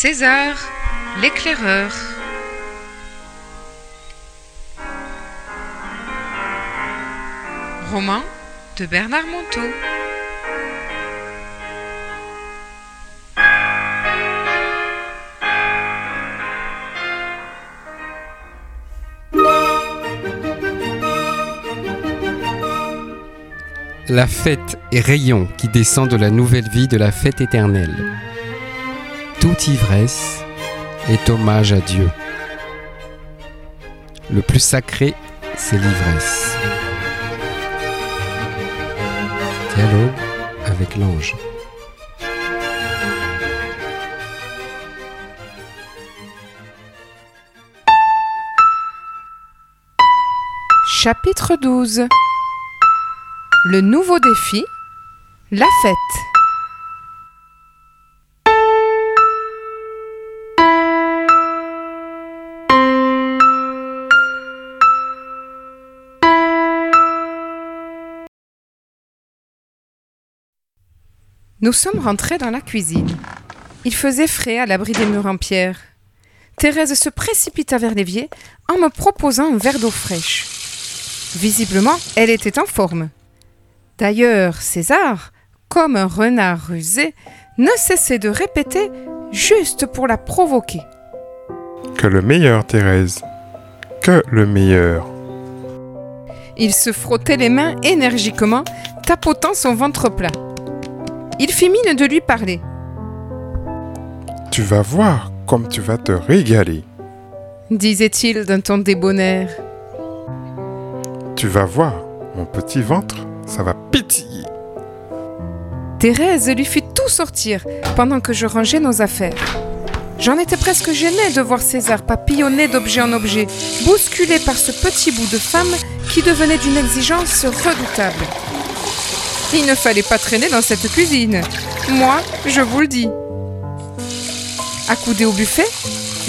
César, l'éclaireur. Roman de Bernard Monteau. La fête est rayon qui descend de la nouvelle vie de la fête éternelle. Toute ivresse est hommage à Dieu. Le plus sacré, c'est l'ivresse. Dialogue avec l'ange. Chapitre 12 Le nouveau défi La fête Nous sommes rentrés dans la cuisine. Il faisait frais à l'abri des murs en pierre. Thérèse se précipita vers l'évier en me proposant un verre d'eau fraîche. Visiblement, elle était en forme. D'ailleurs, César, comme un renard rusé, ne cessait de répéter juste pour la provoquer. Que le meilleur, Thérèse. Que le meilleur. Il se frottait les mains énergiquement, tapotant son ventre plat. Il fit mine de lui parler. Tu vas voir comme tu vas te régaler. disait-il d'un ton débonnaire. Tu vas voir, mon petit ventre, ça va pétiller. Thérèse lui fit tout sortir pendant que je rangeais nos affaires. J'en étais presque gênée de voir César papillonner d'objet en objet, bousculé par ce petit bout de femme qui devenait d'une exigence redoutable. Il ne fallait pas traîner dans cette cuisine. Moi, je vous le dis. Accoudé au buffet,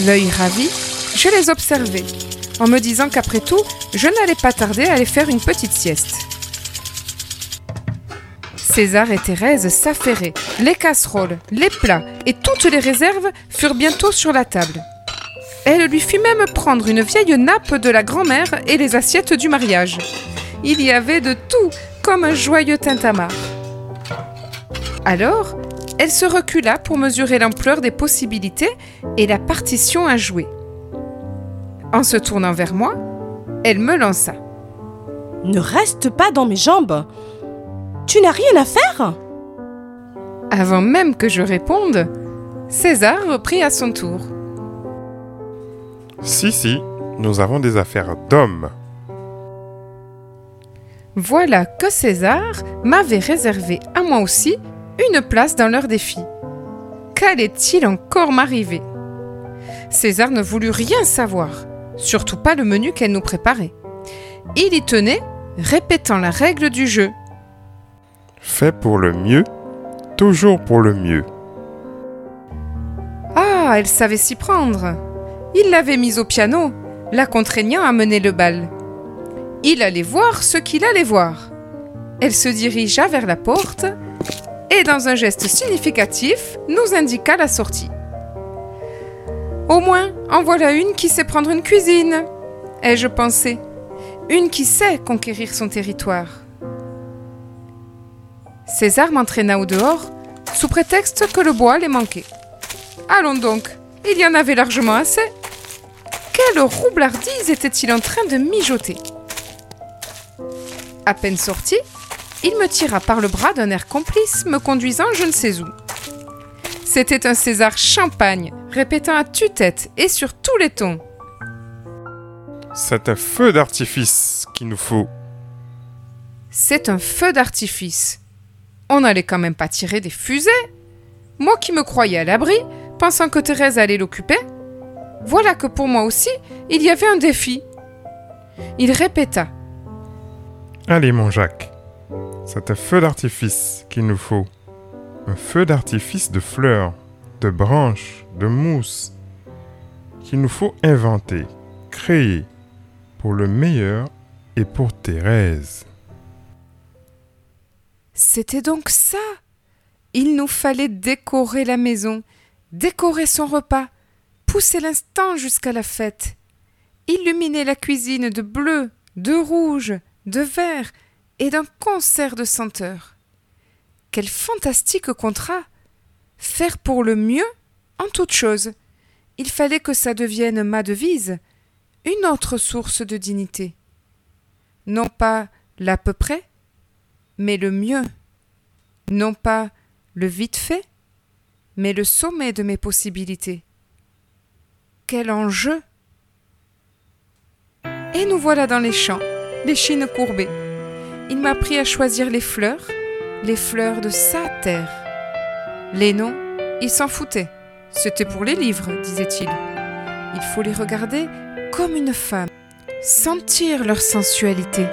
l'œil ravi, je les observais, en me disant qu'après tout, je n'allais pas tarder à aller faire une petite sieste. César et Thérèse s'affairaient. Les casseroles, les plats et toutes les réserves furent bientôt sur la table. Elle lui fit même prendre une vieille nappe de la grand-mère et les assiettes du mariage. Il y avait de tout, comme un joyeux tintamarre. Alors, elle se recula pour mesurer l'ampleur des possibilités et la partition à jouer. En se tournant vers moi, elle me lança. Ne reste pas dans mes jambes. Tu n'as rien à faire Avant même que je réponde, César reprit à son tour. Si, si, nous avons des affaires d'hommes. Voilà que César m'avait réservé à moi aussi une place dans leur défi. Qu'allait-il encore m'arriver? César ne voulut rien savoir, surtout pas le menu qu'elle nous préparait. Il y tenait, répétant la règle du jeu. Fait pour le mieux, toujours pour le mieux. Ah, elle savait s'y prendre. Il l'avait mise au piano, la contraignant à mener le bal. Il allait voir ce qu'il allait voir. Elle se dirigea vers la porte et, dans un geste significatif, nous indiqua la sortie. Au moins, en voilà une qui sait prendre une cuisine, ai-je pensé. Une qui sait conquérir son territoire. César m'entraîna au dehors, sous prétexte que le bois les manquait. Allons donc, il y en avait largement assez. Quelle roublardise était-il en train de mijoter? À peine sorti, il me tira par le bras d'un air complice, me conduisant je ne sais où. C'était un César champagne, répétant à tue-tête et sur tous les tons. C'est un feu d'artifice qu'il nous faut. C'est un feu d'artifice. On n'allait quand même pas tirer des fusées. Moi qui me croyais à l'abri, pensant que Thérèse allait l'occuper, voilà que pour moi aussi, il y avait un défi. Il répéta. Allez, mon Jacques, c'est un feu d'artifice qu'il nous faut. Un feu d'artifice de fleurs, de branches, de mousse, qu'il nous faut inventer, créer, pour le meilleur et pour Thérèse. C'était donc ça. Il nous fallait décorer la maison décorer son repas, pousser l'instant jusqu'à la fête, illuminer la cuisine de bleu, de rouge, de vert et d'un concert de senteurs. Quel fantastique contrat Faire pour le mieux en toute chose. Il fallait que ça devienne ma devise, une autre source de dignité. Non pas l'à peu près, mais le mieux. Non pas le vite fait, mais le sommet de mes possibilités. Quel enjeu Et nous voilà dans les champs, les chines courbées. Il m'a appris à choisir les fleurs, les fleurs de sa terre. Les noms, il s'en foutait. C'était pour les livres, disait-il. Il faut les regarder comme une femme, sentir leur sensualité.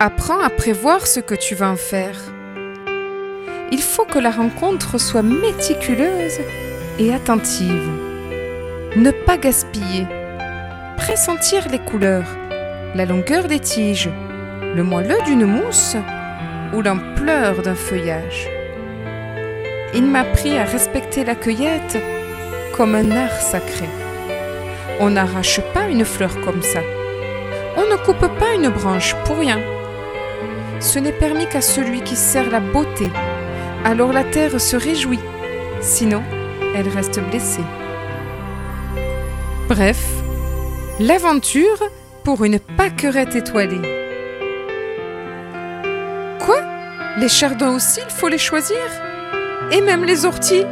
Apprends à prévoir ce que tu vas en faire. Il faut que la rencontre soit méticuleuse et attentive. Ne pas gaspiller. Pressentir les couleurs, la longueur des tiges, le moelleux d'une mousse ou l'ampleur d'un feuillage. Il m'a appris à respecter la cueillette comme un art sacré. On n'arrache pas une fleur comme ça. On ne coupe pas une branche pour rien. Ce n'est permis qu'à celui qui sert la beauté. Alors la terre se réjouit, sinon elle reste blessée. Bref, l'aventure pour une pâquerette étoilée. Quoi? Les chardons aussi, il faut les choisir? Et même les orties?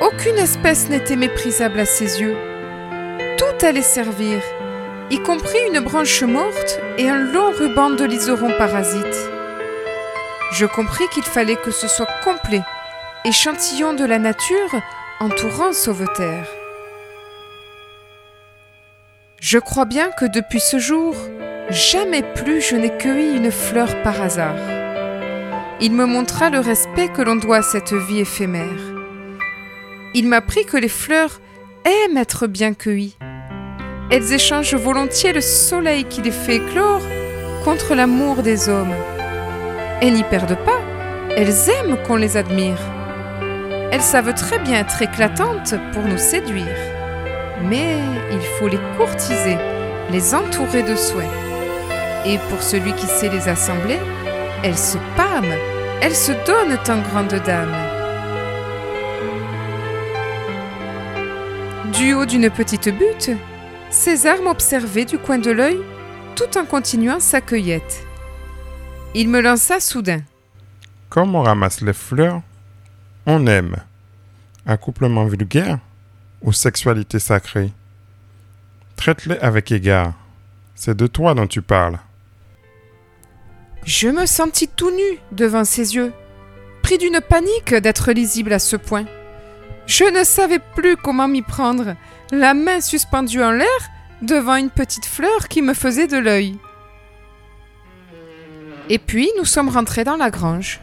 Aucune espèce n'était méprisable à ses yeux. Tout allait servir, y compris une branche morte et un long ruban de liseron parasite. Je compris qu'il fallait que ce soit complet, échantillon de la nature entourant Sauveterre. Je crois bien que depuis ce jour, jamais plus je n'ai cueilli une fleur par hasard. Il me montra le respect que l'on doit à cette vie éphémère. Il m'apprit que les fleurs aiment être bien cueillies. Elles échangent volontiers le soleil qui les fait éclore contre l'amour des hommes. Elles n'y perdent pas, elles aiment qu'on les admire. Elles savent très bien être éclatantes pour nous séduire. Mais il faut les courtiser, les entourer de soins. Et pour celui qui sait les assembler, elles se pâment, elles se donnent en grande dame. Du haut d'une petite butte, César m'observait du coin de l'œil tout en continuant sa cueillette. Il me lança soudain. Comme on ramasse les fleurs, on aime. Accouplement vulgaire ou sexualité sacrée Traite-les avec égard. C'est de toi dont tu parles. Je me sentis tout nu devant ses yeux, pris d'une panique d'être lisible à ce point. Je ne savais plus comment m'y prendre, la main suspendue en l'air devant une petite fleur qui me faisait de l'œil. Et puis nous sommes rentrés dans la grange.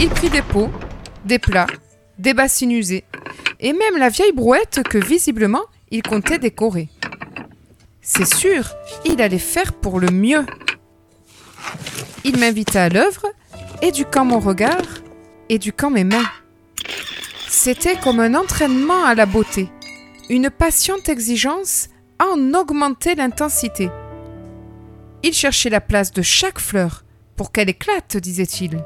Il prit des pots, des plats, des bassines usées, et même la vieille brouette que visiblement il comptait décorer. C'est sûr, il allait faire pour le mieux. Il m'invita à l'œuvre, éduquant mon regard, éduquant mes mains. C'était comme un entraînement à la beauté, une patiente exigence à en augmenter l'intensité. Il cherchait la place de chaque fleur pour qu'elle éclate, disait-il.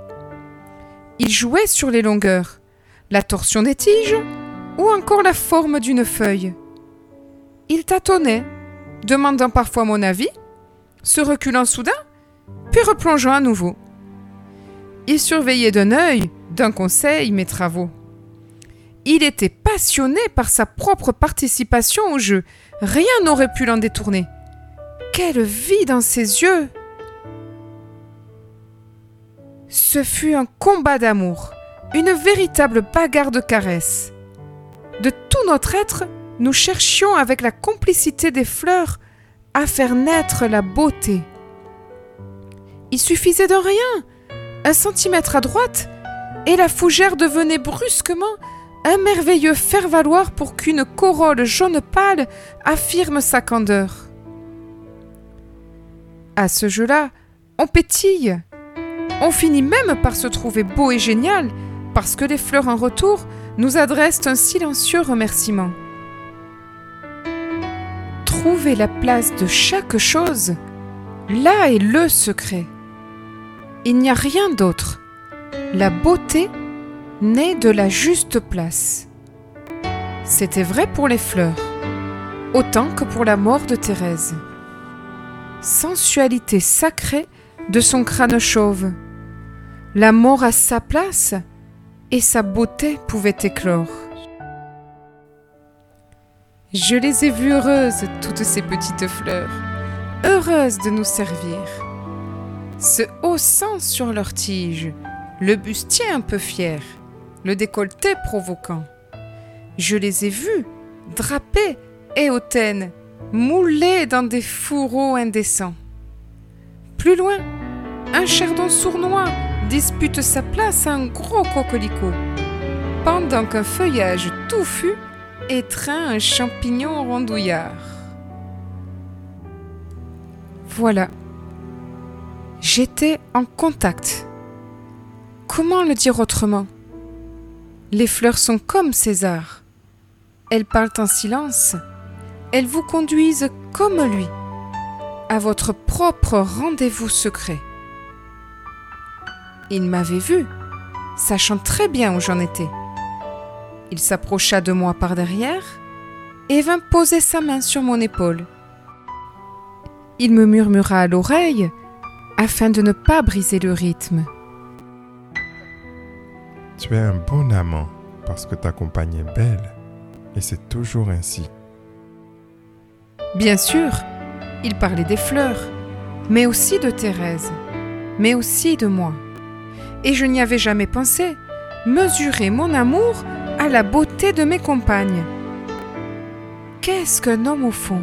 Il jouait sur les longueurs, la torsion des tiges ou encore la forme d'une feuille. Il tâtonnait, demandant parfois mon avis, se reculant soudain, puis replongeant à nouveau. Il surveillait d'un œil, d'un conseil mes travaux. Il était passionné par sa propre participation au jeu. Rien n'aurait pu l'en détourner. Quelle vie dans ses yeux Ce fut un combat d'amour, une véritable bagarre de caresses. De tout notre être, nous cherchions avec la complicité des fleurs à faire naître la beauté. Il suffisait de rien, un centimètre à droite, et la fougère devenait brusquement un merveilleux faire-valoir pour qu'une corolle jaune pâle affirme sa candeur. À ce jeu-là, on pétille. On finit même par se trouver beau et génial, parce que les fleurs en retour nous adressent un silencieux remerciement. Trouver la place de chaque chose, là est le secret. Il n'y a rien d'autre. La beauté naît de la juste place. C'était vrai pour les fleurs, autant que pour la mort de Thérèse. Sensualité sacrée de son crâne chauve. La mort à sa place et sa beauté pouvait éclore. Je les ai vues heureuses, toutes ces petites fleurs, heureuses de nous servir. Se haussant sur leurs tiges, le bustier un peu fier, le décolleté provoquant. Je les ai vues, drapées et hautaines, moulées dans des fourreaux indécents. Plus loin, un chardon sournois dispute sa place à un gros coquelicot, pendant qu'un feuillage touffu étreint un champignon rondouillard. Voilà. J'étais en contact. Comment le dire autrement? Les fleurs sont comme César. Elles parlent en silence. Elles vous conduisent comme lui, à votre propre rendez-vous secret. Il m'avait vu, sachant très bien où j'en étais. Il s'approcha de moi par derrière et vint poser sa main sur mon épaule. Il me murmura à l'oreille afin de ne pas briser le rythme. Tu es un bon amant parce que ta compagne est belle et c'est toujours ainsi. Bien sûr, il parlait des fleurs, mais aussi de Thérèse, mais aussi de moi. Et je n'y avais jamais pensé, mesurer mon amour à la beauté de mes compagnes. Qu'est-ce qu'un homme au fond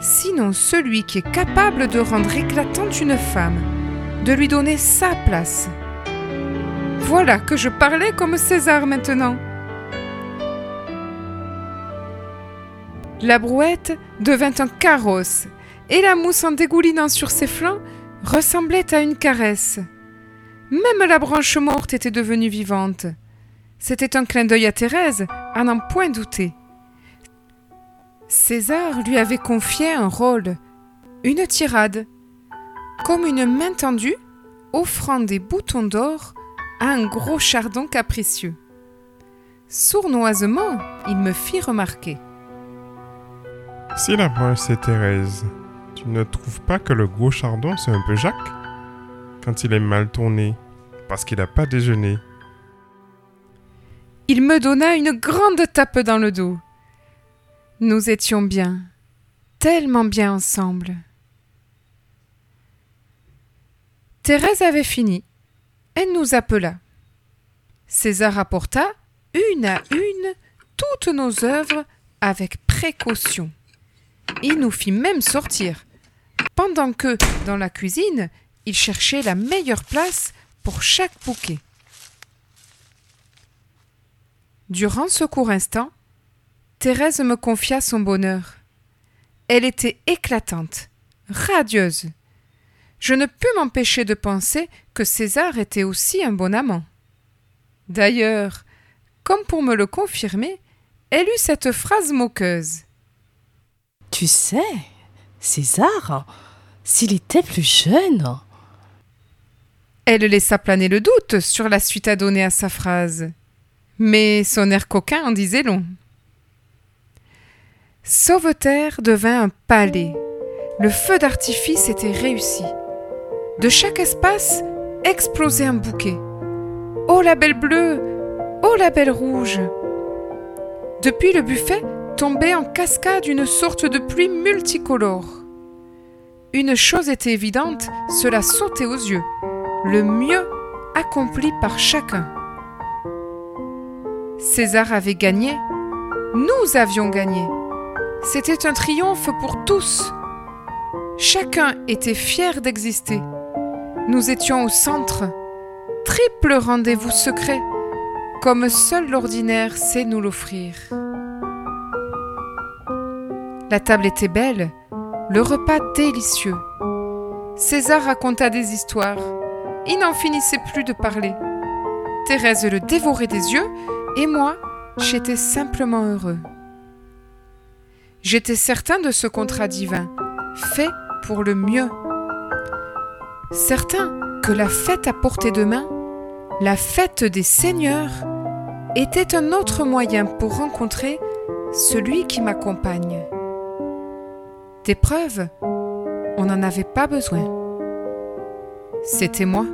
Sinon celui qui est capable de rendre éclatante une femme, de lui donner sa place? Voilà que je parlais comme César maintenant. La brouette devint un carrosse, et la mousse en dégoulinant sur ses flancs ressemblait à une caresse. Même la branche morte était devenue vivante. C'était un clin d'œil à Thérèse, à n'en point douter. César lui avait confié un rôle, une tirade, comme une main tendue offrant des boutons d'or à un gros chardon capricieux. Sournoisement, il me fit remarquer. Si la branche c'est Thérèse, tu ne trouves pas que le gros chardon c'est un peu Jacques? Quand il est mal tourné, parce qu'il n'a pas déjeuné. Il me donna une grande tape dans le dos. Nous étions bien, tellement bien ensemble. Thérèse avait fini. Elle nous appela. César apporta, une à une, toutes nos œuvres avec précaution. Il nous fit même sortir, pendant que, dans la cuisine, il cherchait la meilleure place pour chaque bouquet. Durant ce court instant, Thérèse me confia son bonheur. Elle était éclatante, radieuse. Je ne pus m'empêcher de penser que César était aussi un bon amant. D'ailleurs, comme pour me le confirmer, elle eut cette phrase moqueuse. Tu sais, César, s'il était plus jeune. Elle laissa planer le doute sur la suite à donner à sa phrase. Mais son air coquin en disait long. Sauveterre devint un palais. Le feu d'artifice était réussi. De chaque espace explosait un bouquet. Oh la belle bleue Oh la belle rouge Depuis le buffet tombait en cascade une sorte de pluie multicolore. Une chose était évidente, cela sautait aux yeux. Le mieux accompli par chacun. César avait gagné. Nous avions gagné. C'était un triomphe pour tous. Chacun était fier d'exister. Nous étions au centre. Triple rendez-vous secret, comme seul l'ordinaire sait nous l'offrir. La table était belle, le repas délicieux. César raconta des histoires. Il n'en finissait plus de parler. Thérèse le dévorait des yeux, et moi, j'étais simplement heureux. J'étais certain de ce contrat divin, fait pour le mieux. Certain que la fête à portée de main, la fête des seigneurs, était un autre moyen pour rencontrer celui qui m'accompagne. Des preuves, on n'en avait pas besoin. C'était moi.